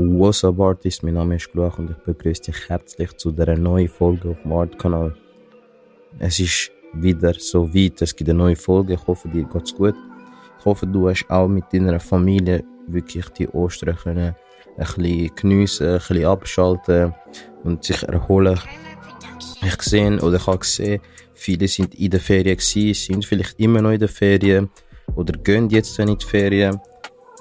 What's up Artist, mein Name ist Gluach und ich begrüße dich herzlich zu dieser neuen Folge auf dem Art-Kanal. Es ist wieder so weit, es gibt eine neue Folge, ich hoffe dir geht's gut. Ich hoffe du hast auch mit deiner Familie wirklich die Ostern können ein bisschen geniessen, ein bisschen abschalten und sich erholen. Ich gesehen oder ich habe gesehen, viele sind in der Ferien gewesen, sind vielleicht immer noch in der Ferien oder gehen jetzt in die Ferien.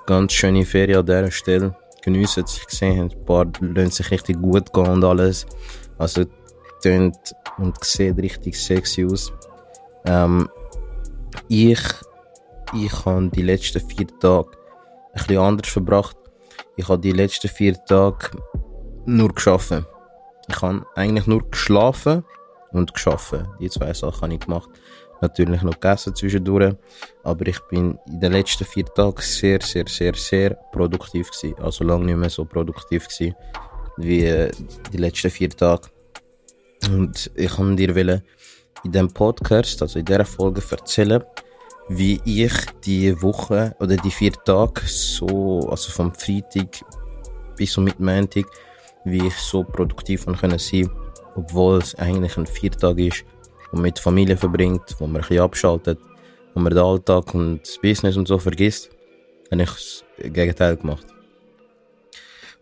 Ganz schöne Ferien an dieser Stelle geniessen es. Ich gesehen ein paar lassen sich richtig gut gehen und alles. Also, tönt und sieht richtig sexy aus. Ähm, ich, ich habe die letzten vier Tage ein bisschen anders verbracht. Ich habe die letzten vier Tage nur geschlafen. Ich habe eigentlich nur geschlafen und geschaffen. Die zwei Sachen habe ich gemacht natürlich noch gegessen zwischendurch. Aber ich bin in den letzten vier Tagen sehr, sehr, sehr, sehr produktiv gewesen. Also lange nicht mehr so produktiv gewesen wie äh, die letzten vier Tage. Und ich kann dir in diesem Podcast, also in dieser Folge erzählen, wie ich die Woche oder die vier Tage so, also vom Freitag bis zum Montag, wie ich so produktiv sein sein, obwohl es eigentlich ein Viertag ist und mit Familie verbringt, wo man ein bisschen abschaltet, wo man den Alltag und das Business und so vergisst, habe ich das Gegenteil gemacht.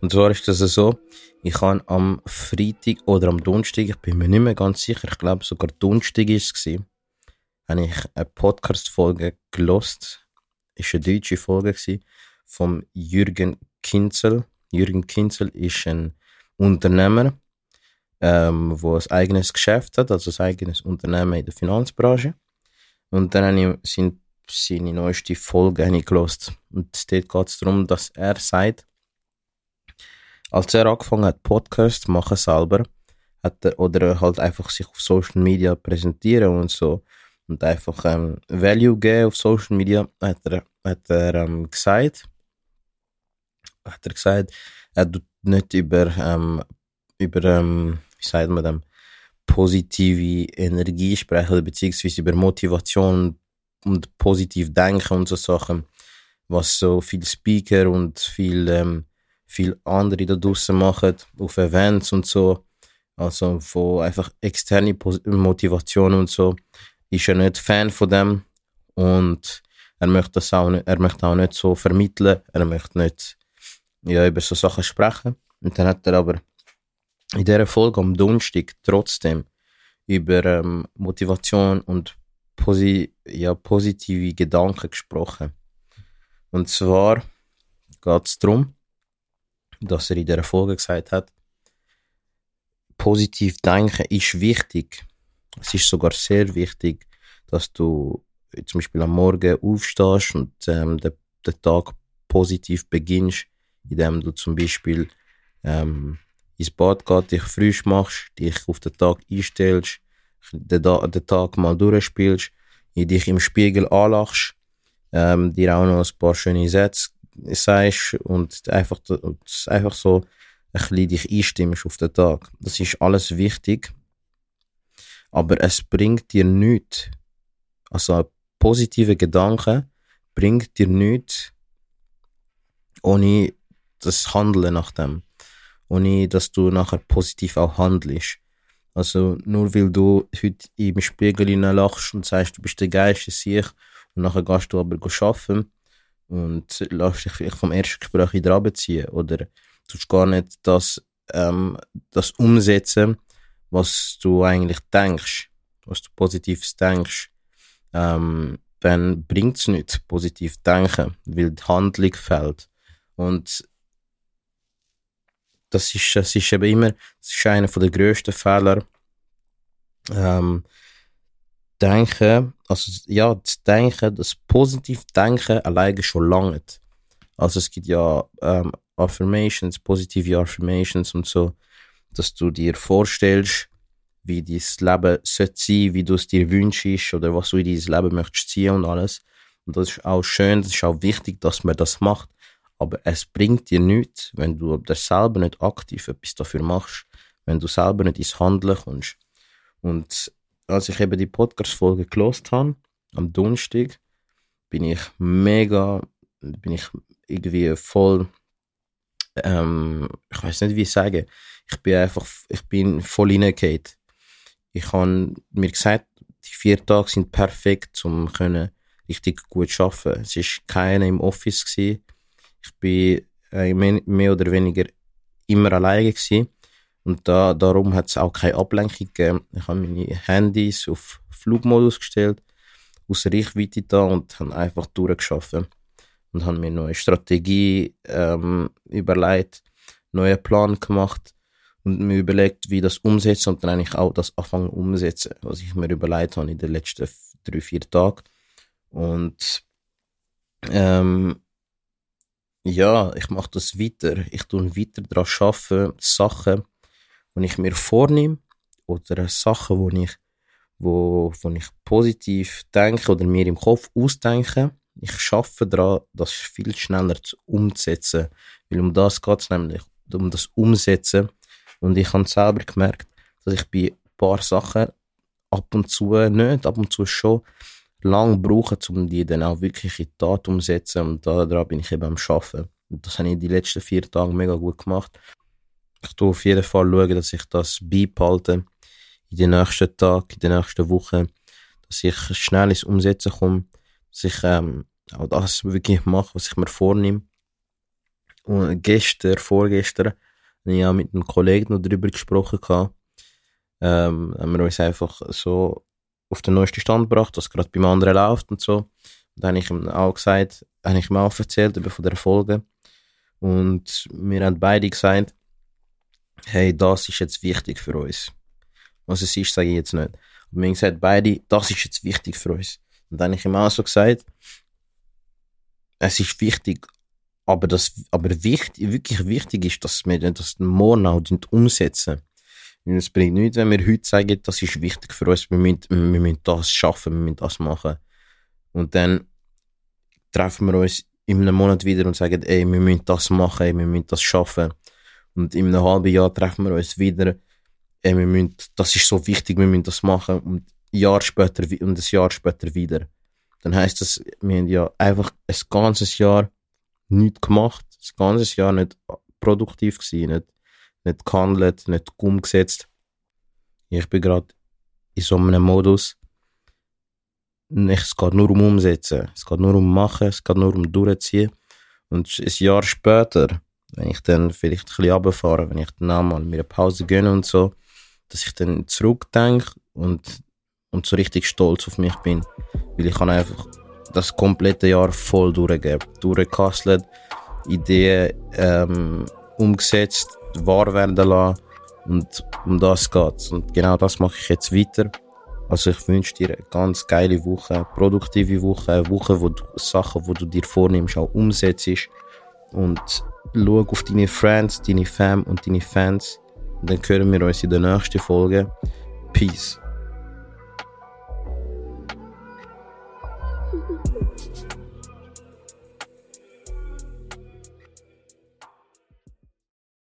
Und zwar ist das so, ich habe am Freitag oder am Donnerstag, ich bin mir nicht mehr ganz sicher, ich glaube sogar Donnerstag ist es gewesen, habe ich eine Podcast-Folge gelost. Ist eine deutsche Folge vom Jürgen Kinzel. Jürgen Kinzel ist ein Unternehmer, ähm, wo ein eigenes Geschäft hat, also ein eigenes Unternehmen in der Finanzbranche. Und dann habe ich seine, seine neueste Folge gelost. Und dort geht es darum, dass er sagt, als er angefangen hat, Podcast zu machen selber, hat er, oder halt einfach sich auf Social Media präsentieren und so, und einfach ähm, Value geben auf Social Media, hat er, hat er ähm, gesagt, hat er gesagt, er tut nicht über, ähm, über ähm, wie sagt man dem, positive Energie sprechen, beziehungsweise über Motivation und positiv denken und so Sachen, was so viele Speaker und viel, ähm, viel andere da draussen machen, auf Events und so, also von einfach externe Motivation und so, ist er nicht Fan von dem und er möchte das auch nicht, er möchte auch nicht so vermitteln, er möchte nicht ja, über so Sachen sprechen. Und dann hat er aber in dieser Folge am Donnerstag trotzdem über ähm, Motivation und posi ja, positive Gedanken gesprochen. Und zwar geht es darum, dass er in dieser Folge gesagt hat, positiv denken ist wichtig. Es ist sogar sehr wichtig, dass du zum Beispiel am Morgen aufstehst und ähm, den, den Tag positiv beginnst, indem du zum Beispiel ähm, ins Bad gehst, dich frisch machst, dich auf den Tag einstellst, den, den Tag mal durchspielst, dich im Spiegel anlachst, ähm, dir auch noch ein paar schöne Sätze sagst und einfach, einfach so ein bisschen dich einstimmst auf den Tag. Das ist alles wichtig, aber es bringt dir nichts. Also positive Gedanken bringt dir nichts ohne das Handeln nach dem ohne dass du nachher positiv auch handelst. Also nur weil du heute im Spiegel lachst und sagst, du bist der geilste Sieg und nachher gehst du aber arbeiten und lässt dich vielleicht vom ersten Gespräch wieder abziehen oder tust gar nicht das, ähm, das umsetzen, was du eigentlich denkst, was du positiv denkst, ähm, dann bringt es nicht positiv denken, weil die Handlung fehlt. Und das ist, das ist eben immer, das ist einer der grössten Fehler. Ähm, denken, also ja, das Denken, das positiv Denken alleine schon lange. Also es gibt ja ähm, Affirmations, positive Affirmations und so, dass du dir vorstellst, wie dein Leben sollte sein, wie du es dir wünschst oder was du in dein Leben möchtest ziehen und alles. Und das ist auch schön, das ist auch wichtig, dass man das macht. Aber es bringt dir nichts, wenn du selber nicht aktiv etwas dafür machst, wenn du selber nicht ins Handeln kommst. Und als ich eben die Podcast-Folge gelost habe, am Donnerstag, bin ich mega, bin ich irgendwie voll ähm, ich weiß nicht, wie ich sagen. Ich bin einfach, ich bin voll reingegangen. Ich habe mir gesagt, die vier Tage sind perfekt, um können richtig gut zu arbeiten. Es war keiner im Office. Gewesen. Ich bin äh, mehr oder weniger immer alleine gewesen. Und da, darum hat es auch keine Ablenkung gegeben. Ich habe meine Handys auf Flugmodus gestellt, aus Reichweite da und habe einfach durchgeschafft. Und habe mir neue Strategie ähm, überlegt, neuen Plan gemacht und mir überlegt, wie das umsetzen und dann eigentlich auch das anfangen umsetzen, was ich mir überlegt habe in den letzten drei, vier Tagen. Und ähm, ja, ich mache das weiter. Ich tue weiter daran arbeiten, Sachen, die ich mir vornehme oder Sachen, wo ich, wo, wo ich positiv denke oder mir im Kopf ausdenke. Ich schaffe daran, das viel schneller zu umzusetzen. Weil um das geht es nämlich, um das Umsetzen. Und ich habe selber gemerkt, dass ich bei ein paar Sachen ab und zu nicht, ab und zu schon lang brauchen, um die dann auch wirklich in die Tat umzusetzen. Und daran bin ich eben am Arbeiten. Und das habe ich die letzten vier Tage mega gut gemacht. Ich tue auf jeden Fall schauen, dass ich das beibehalte in den nächsten Tagen, in den nächsten Wochen, dass ich schnell ins Umsetzen komme, dass ich ähm, auch das wirklich mache, was ich mir vornehme. Und gestern, vorgestern, habe ich auch mit einem Kollegen noch darüber gesprochen. Gehabt. Ähm, haben wir uns einfach so auf den neuesten Stand gebracht, was gerade beim anderen läuft und so. Und dann habe ich ihm auch gesagt, habe ich ihm auch erzählt über von der Folge. Und wir haben beide gesagt, hey, das ist jetzt wichtig für uns. Was es ist, sage ich jetzt nicht. Und wir haben gesagt, beide, das ist jetzt wichtig für uns. Und dann habe ich ihm auch so gesagt, es ist wichtig, aber das, aber wichtig, wirklich wichtig ist, dass wir das morgen auch umsetzen. Es bringt nichts, wenn wir heute sagen, das ist wichtig für uns, wir müssen, wir müssen das schaffen, wir müssen das machen. Und dann treffen wir uns in einem Monat wieder und sagen, ey, wir müssen das machen, ey, wir müssen das schaffen. Und in einem halben Jahr treffen wir uns wieder, ey, wir müssen, das ist so wichtig, wir müssen das machen. Und ein Jahr später, und ein Jahr später wieder. Dann heißt das, wir haben ja einfach ein ganzes Jahr nichts gemacht, ein ganzes Jahr nicht produktiv gewesen, nicht nicht gehandelt, nicht umgesetzt. Ich bin gerade in so einem Modus. Es geht nur um Umsetzen. Es geht nur um Machen. Es geht nur um Durchziehen. Und ein Jahr später, wenn ich dann vielleicht ein bisschen runterfahre, wenn ich dann auch mal mir eine Pause gönne und so, dass ich dann zurückdenke und, und so richtig stolz auf mich bin. Weil ich einfach das komplette Jahr voll durchgeben. Durchgekastelt, Ideen ähm, umgesetzt, wahr werden lassen. Und um das geht's. Und genau das mache ich jetzt weiter. Also ich wünsche dir eine ganz geile Woche, produktive Woche, eine Woche, wo du Sachen, wo du dir vornimmst, auch umsetzt. Und schau auf deine Friends, deine Fam und deine Fans. Und dann hören wir uns in der nächsten Folge. Peace.